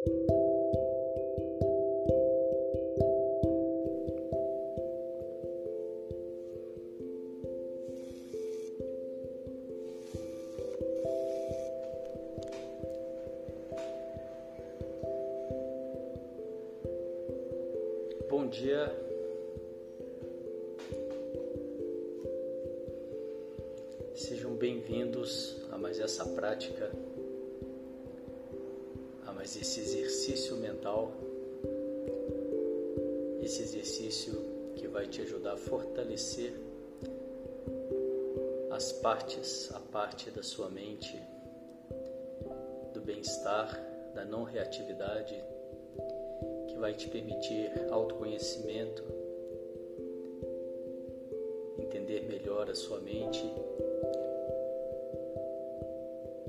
Bom dia. Sejam bem-vindos a mais essa prática, te ajudar a fortalecer as partes, a parte da sua mente, do bem-estar, da não reatividade, vai te permitir autoconhecimento, entender melhor a sua mente,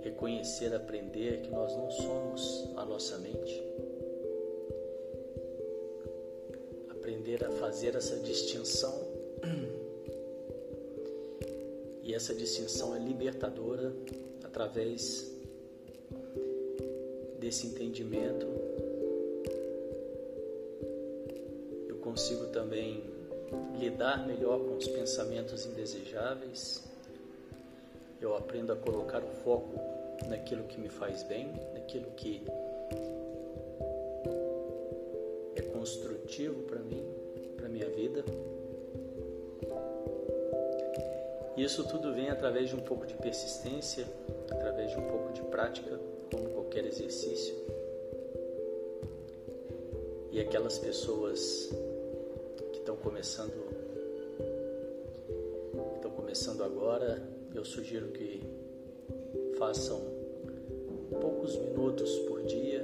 reconhecer, aprender que nós não somos a nossa mente, fazer essa distinção. E essa distinção é libertadora através desse entendimento consigo também lidar melhor com os pensamentos indesejáveis. Eu aprendo a colocar o foco naquilo que me faz bem, naquilo que é construtivo para mim, minha vida. Isso tudo vem através de um pouco de persistência, através de um pouco de prática, como qualquer exercício. E aquelas pessoas estão começando estão começando agora, eu sugiro que façam poucos minutos por dia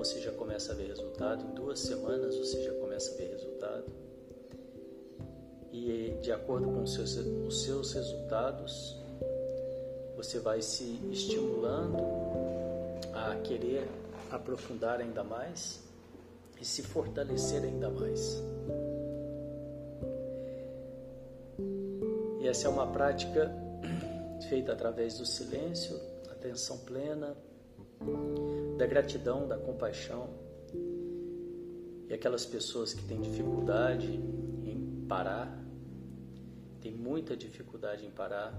você já começa a ver resultado, em duas semanas você já começa a ver resultado. E de acordo com os seus, os seus resultados, você vai se estimulando a querer aprofundar ainda mais e se fortalecer ainda mais. E essa é uma prática feita através do silêncio, atenção plena, da gratidão, da compaixão. E aquelas pessoas que têm dificuldade em parar, têm muita dificuldade em parar,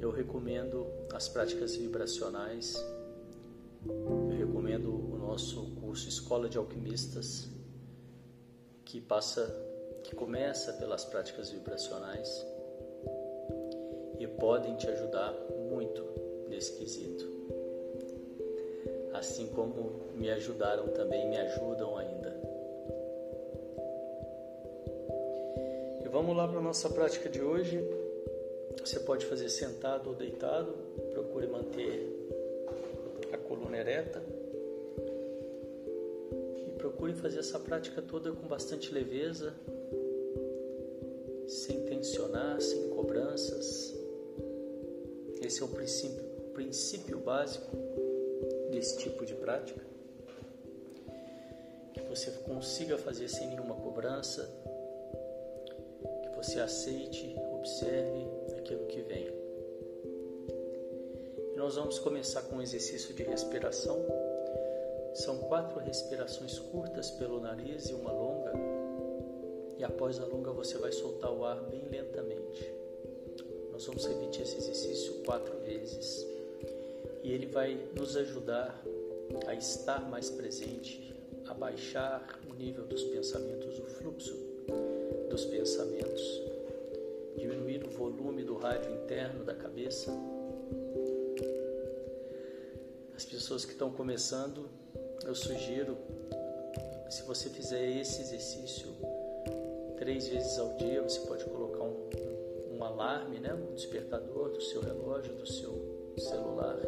eu recomendo as práticas vibracionais eu recomendo o nosso curso Escola de Alquimistas, que passa, que começa pelas práticas vibracionais e podem te ajudar muito nesse quesito. Assim como me ajudaram também, me ajudam ainda. E vamos lá para a nossa prática de hoje. Você pode fazer sentado ou deitado, procure manter coluna ereta. E procure fazer essa prática toda com bastante leveza, sem tensionar, sem cobranças. Esse é o princípio, o princípio básico desse tipo de prática. Que você consiga fazer sem nenhuma cobrança, que você aceite, observe aquilo que vem. Nós vamos começar com um exercício de respiração. São quatro respirações curtas pelo nariz e uma longa. E após a longa você vai soltar o ar bem lentamente. Nós vamos repetir esse exercício quatro vezes. E ele vai nos ajudar a estar mais presente, a baixar o nível dos pensamentos, o fluxo dos pensamentos, diminuir o volume do rádio interno da cabeça. As pessoas que estão começando, eu sugiro, se você fizer esse exercício três vezes ao dia, você pode colocar um, um alarme, né, um despertador do seu relógio, do seu celular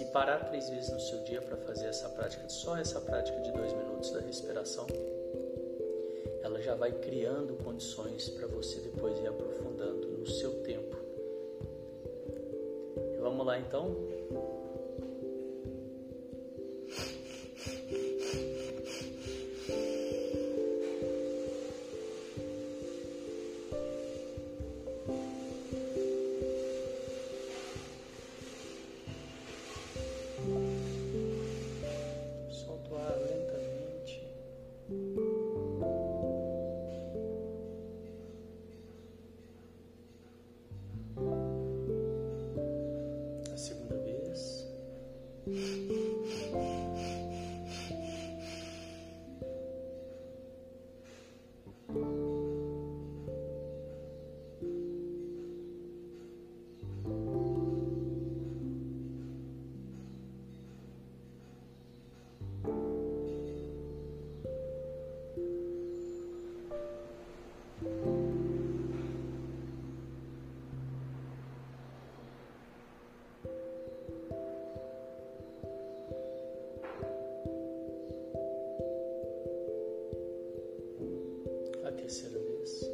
e parar três vezes no seu dia para fazer essa prática, só essa prática de dois minutos da respiração, ela já vai criando condições para você depois ir aprofundando no seu tempo. vamos lá então? Jesus.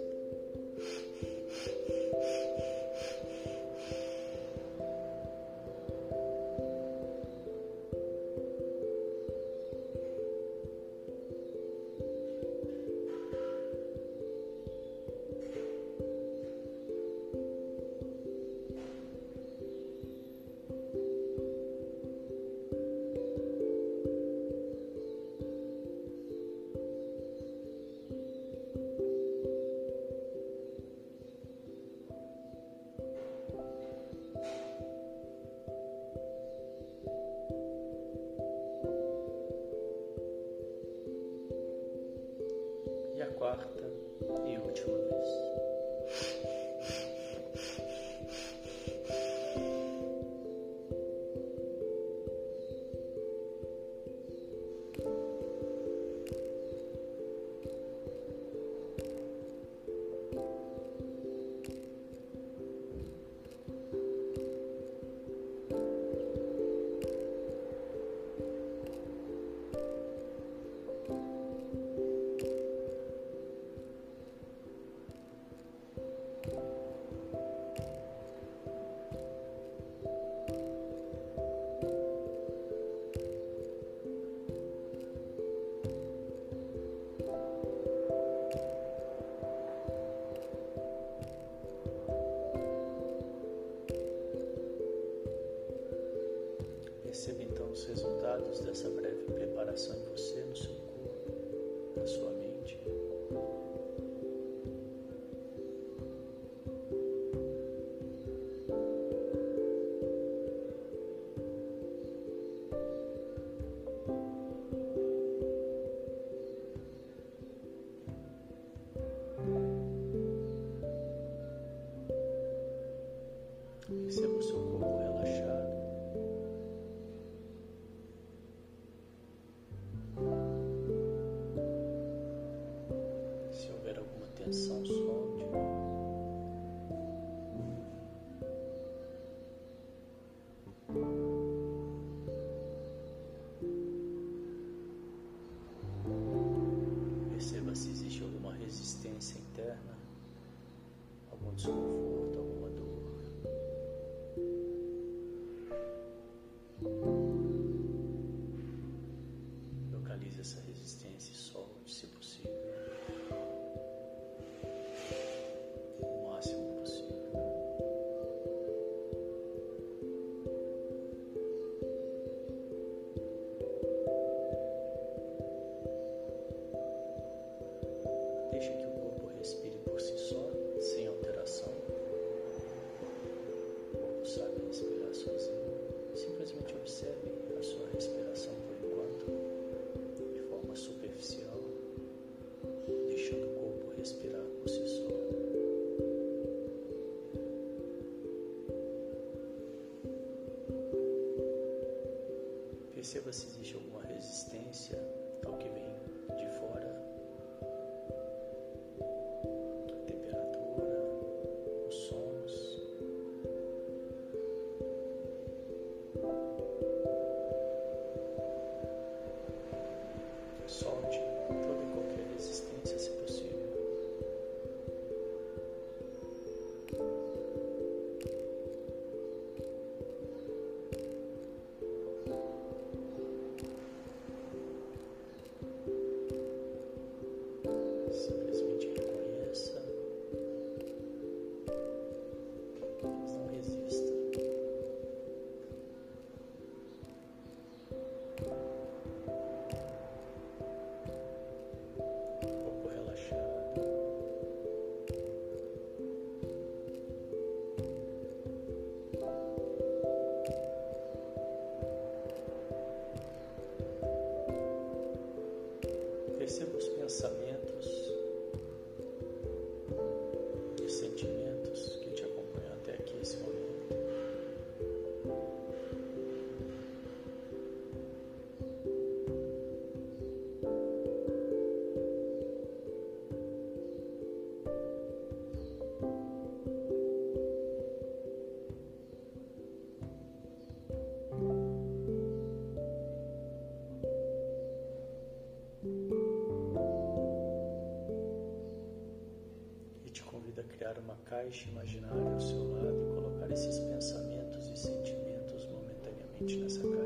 Preparação em você, Deixe que submit caixa imaginária ao seu lado e colocar esses pensamentos e sentimentos momentaneamente nessa caixa.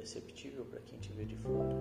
Imperceptível para quem te vê de fora.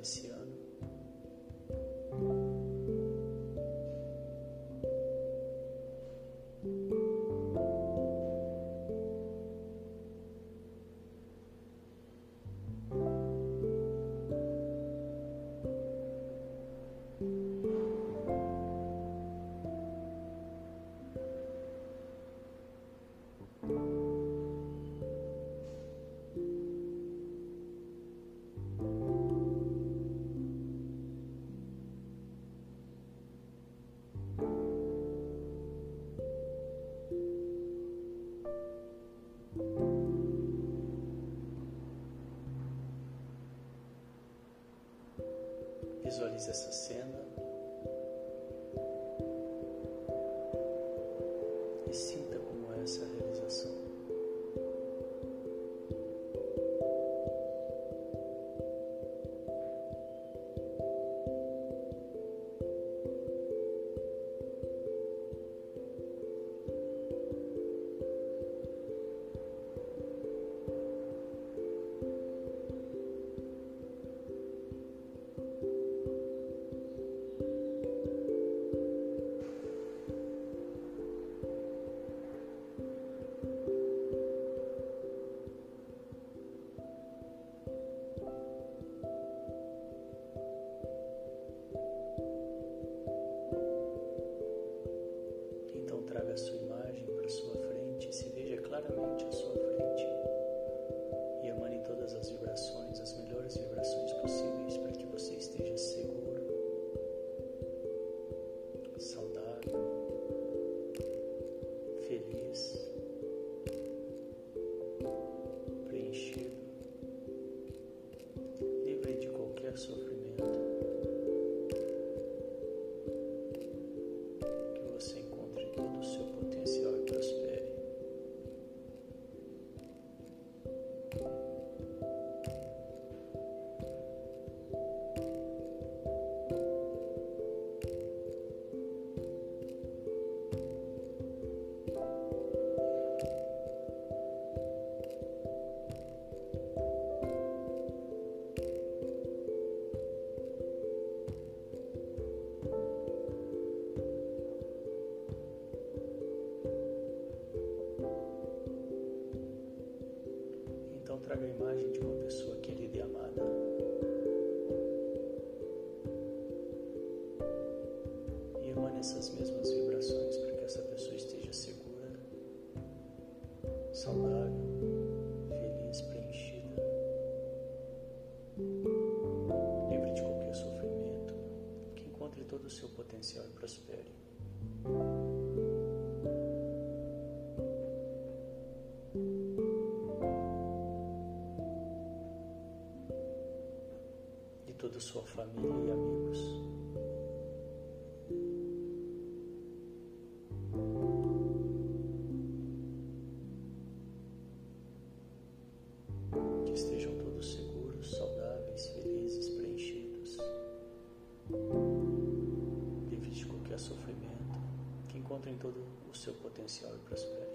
Esse ano. Visualize essa cena traga a imagem de uma pessoa querida e amada. E emane essas mesmas vibrações para que essa pessoa esteja segura, saudável. toda sua família e amigos. Que estejam todos seguros, saudáveis, felizes, preenchidos, livres de qualquer sofrimento, que encontrem todo o seu potencial e prosperem.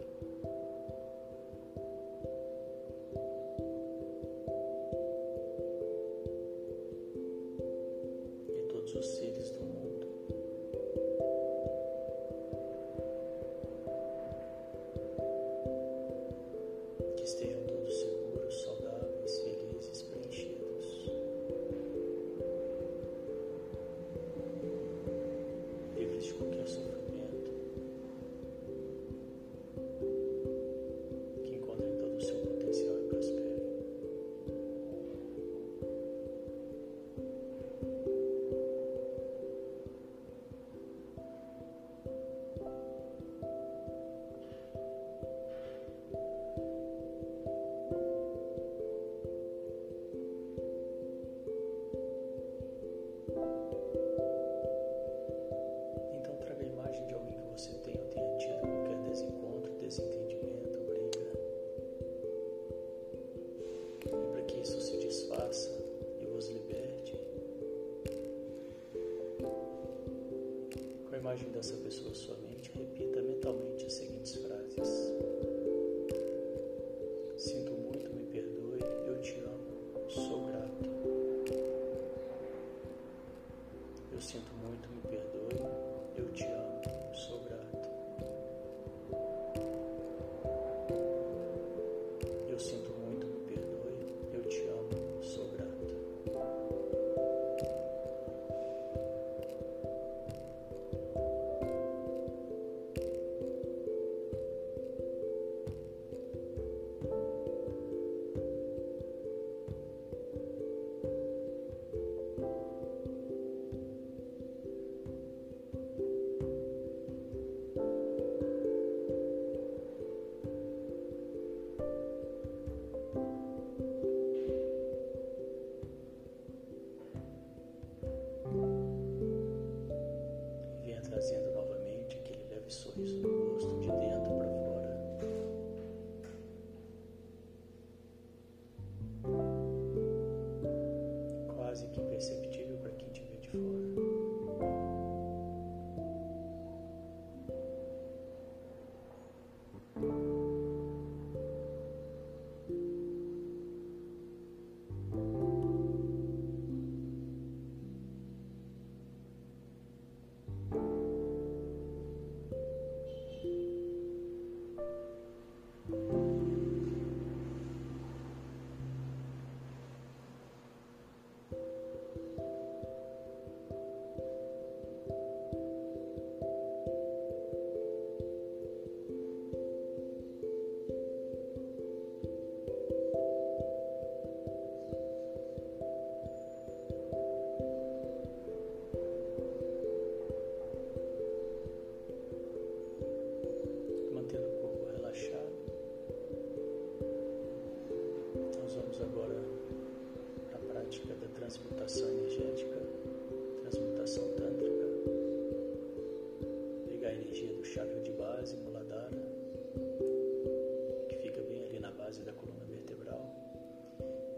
imagem dessa pessoa sua mente.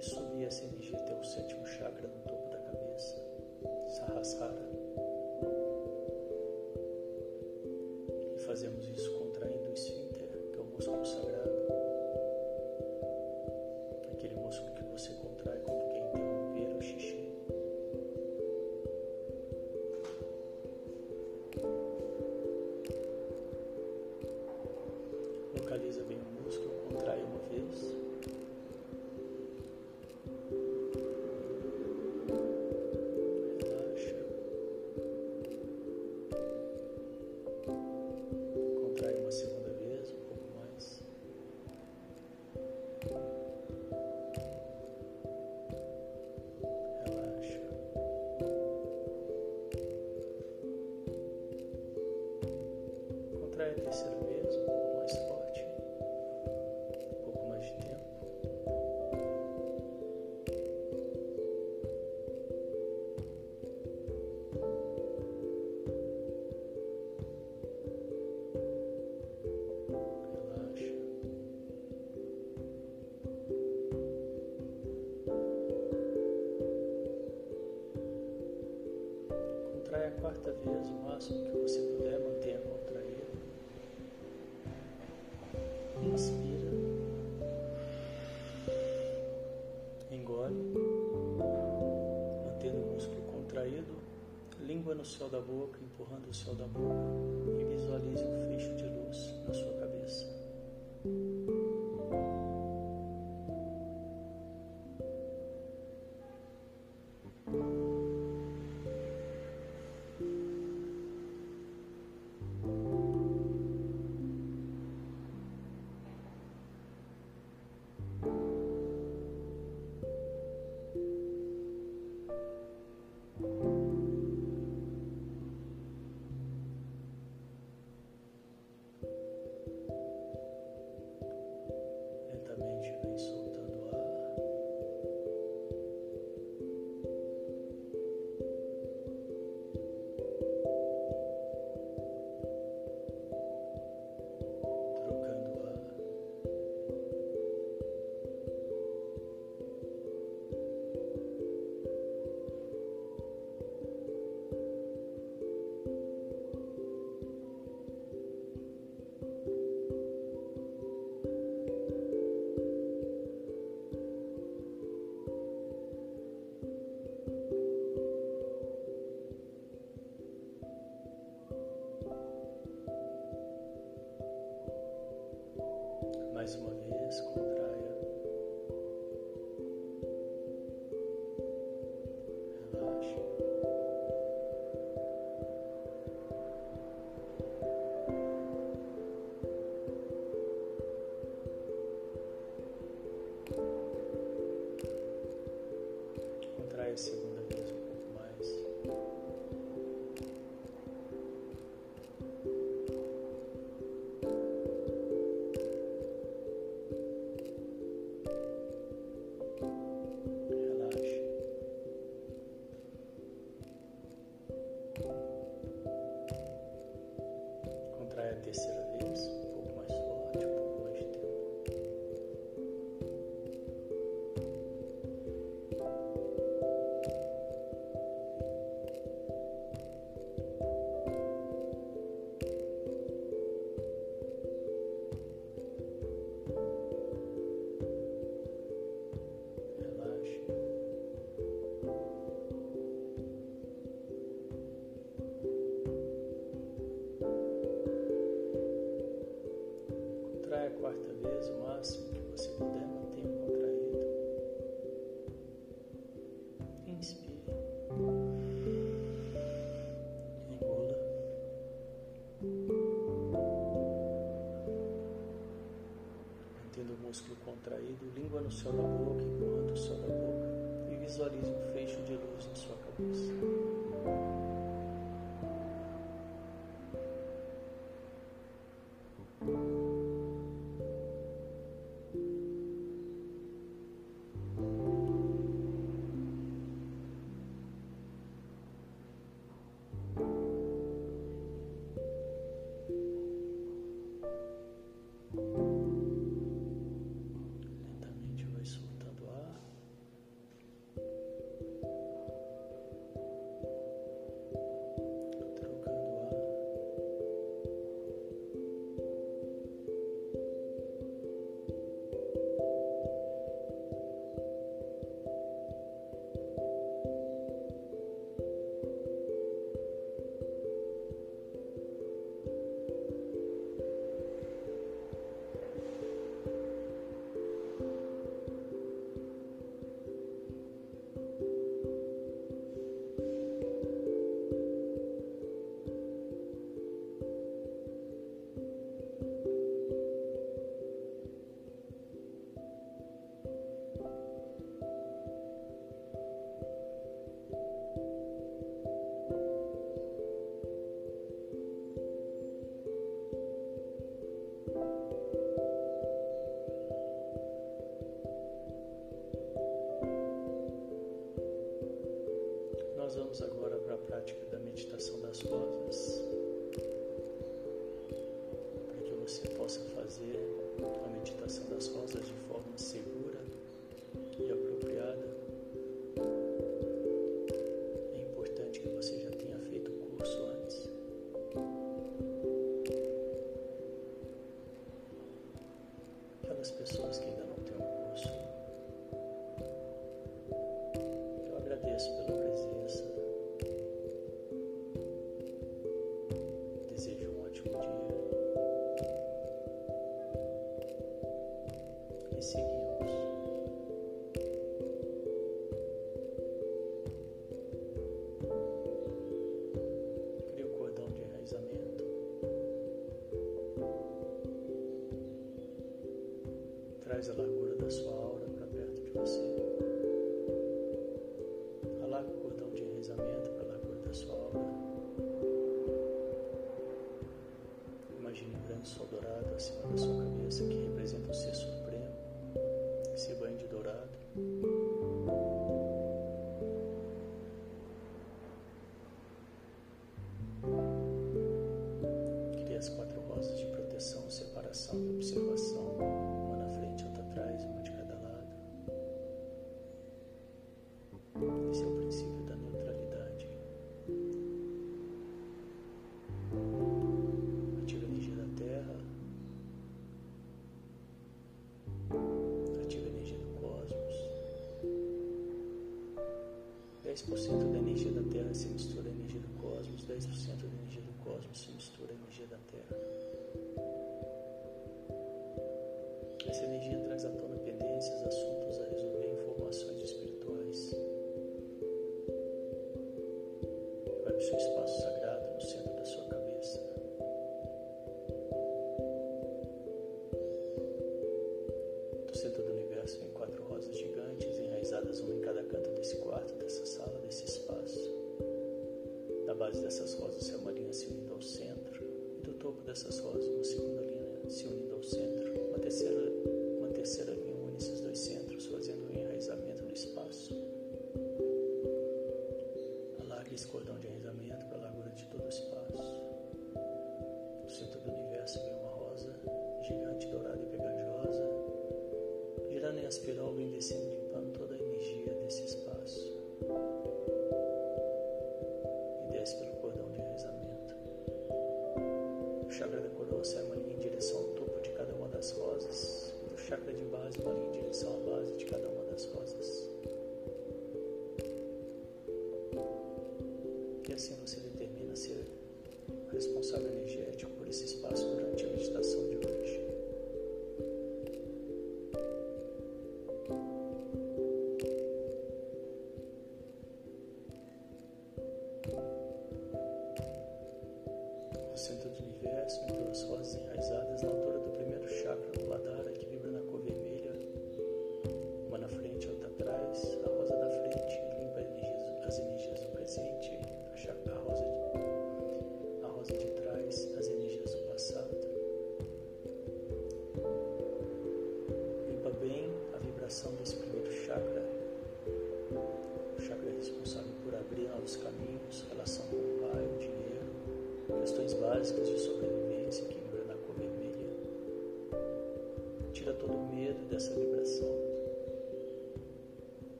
e subir essa energia até o sétimo chakra no topo da cabeça, Sahasrara. E fazemos isso. Máximo que você puder, mantenha contraído. Inspira. Engole. Mantendo o músculo contraído. Língua no céu da boca, empurrando o céu da boca. E visualize um fecho de luz na sua cabeça. Mais uma vez, contraia. Contraído, língua no céu da boca, empurrando o céu da boca e visualize um fecho de luz na sua cabeça. Traz a 10% da energia da Terra se mistura à energia do cosmos, 10% da energia do cosmos se mistura à energia da Terra. Essa energia traz à tona pendências, assuntos a resolver. Base dessas rosas se amarinha se unindo ao centro, e do topo dessas rosas,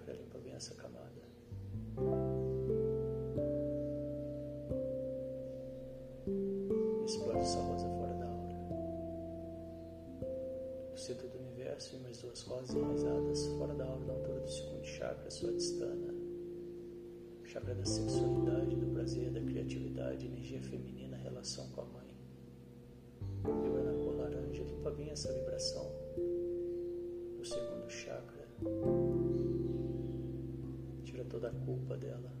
chakra. Limpa bem essa camada. Explode essa rosa centro do universo e mais duas rosas enraizadas fora da aura na altura do segundo chakra, sua distana. Chakra da sexualidade, do prazer, da criatividade, energia feminina, relação com a mãe. Vibra na cor laranja, limpa bem essa vibração do segundo chakra. Toda a culpa dela.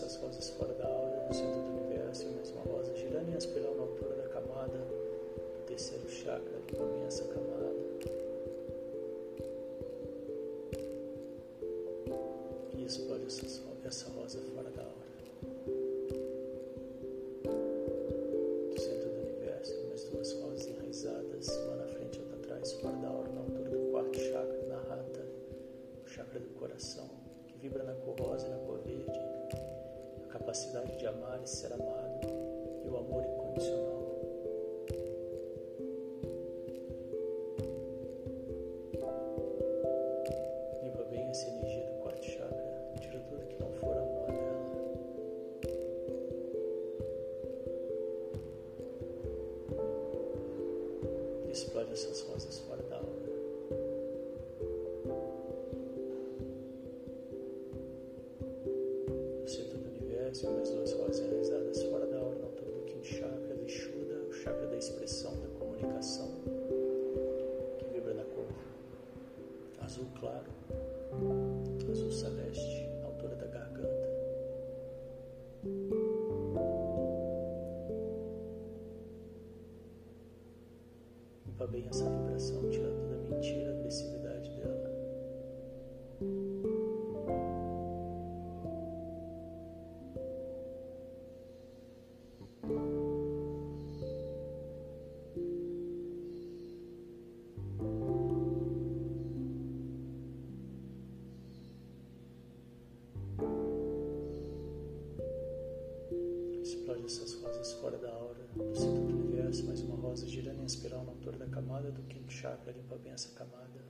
Essas rosas fora da aura, no centro do universo, e mais uma rosa girando em espiral na altura da camada do terceiro chakra, que começa a camada. E explode essas, essa rosa fora da aura. Do centro do universo, mais duas rosas enraizadas, uma na frente e outra atrás, fora da aura, na altura do quarto chakra, na rata, o chakra do coração, que vibra na cor rosa e na cor verde capacidade de amar e ser amado essas rosas fora da aura, do centro do universo, mais uma rosa girando em espiral na altura da camada do quinto chakra, limpa bem essa camada.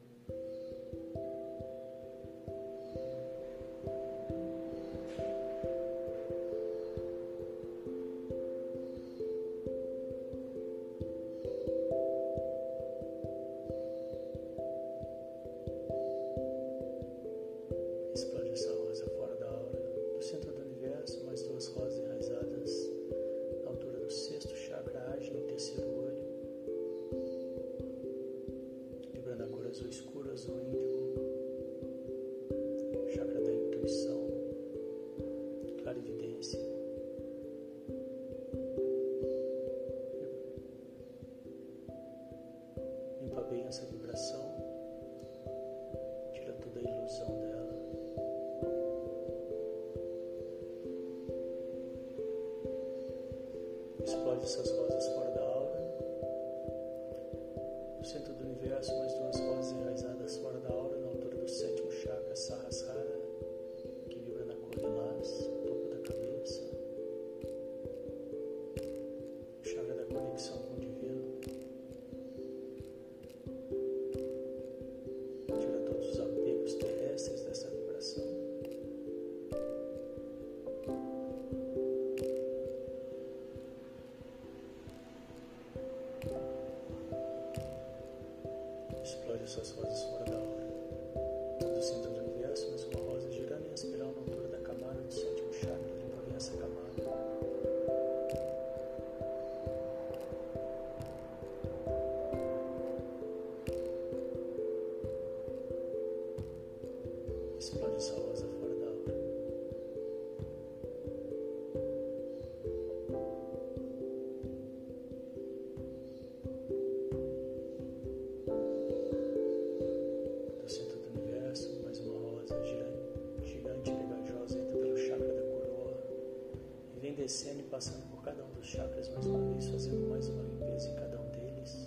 Chakras mais uma vez, fazendo mais uma limpeza em cada um deles.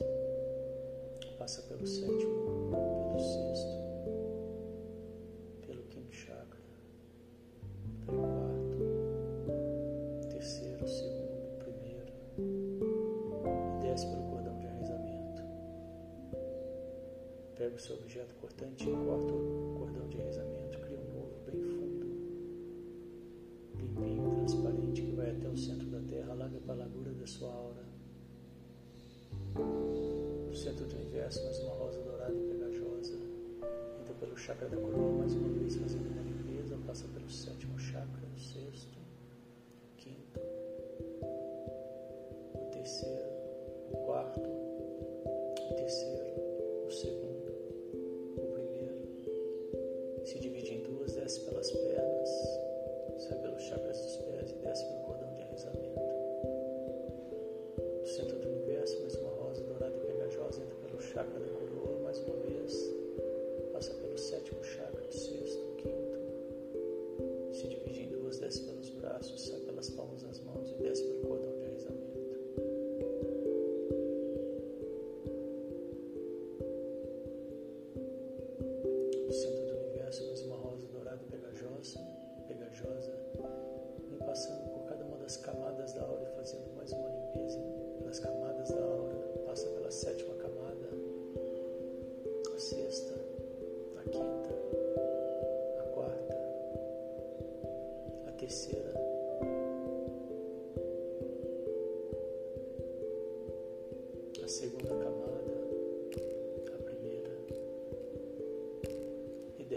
Passa pelo sétimo, pelo sexto, pelo quinto chakra, pelo quarto, terceiro, segundo, primeiro e desce pelo cordão de enraizamento. Pega o seu objeto cortante e corta o centro do universo, mais uma rosa dourada e pegajosa. Entra pelo chakra da coroa mais uma vez, fazendo uma limpeza, passa pelo sétimo chakra, o sexto, o quinto, o terceiro, o quarto,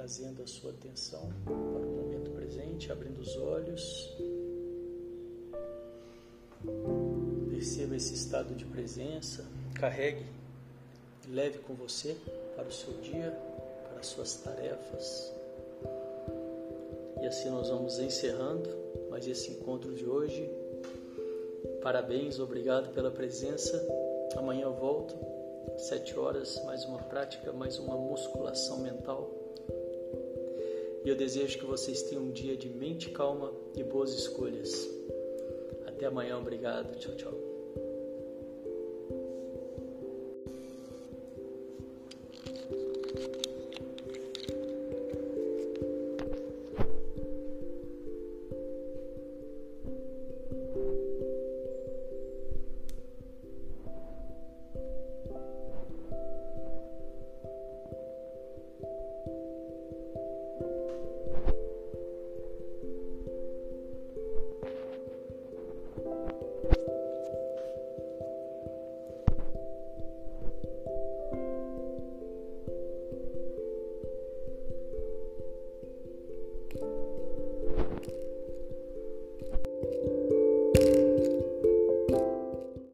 trazendo a sua atenção para o momento presente, abrindo os olhos. Perceba esse estado de presença, carregue, leve com você para o seu dia, para as suas tarefas. E assim nós vamos encerrando mais esse encontro de hoje. Parabéns, obrigado pela presença. Amanhã eu volto, sete horas, mais uma prática, mais uma musculação mental. E eu desejo que vocês tenham um dia de mente calma e boas escolhas. Até amanhã, obrigado. Tchau, tchau.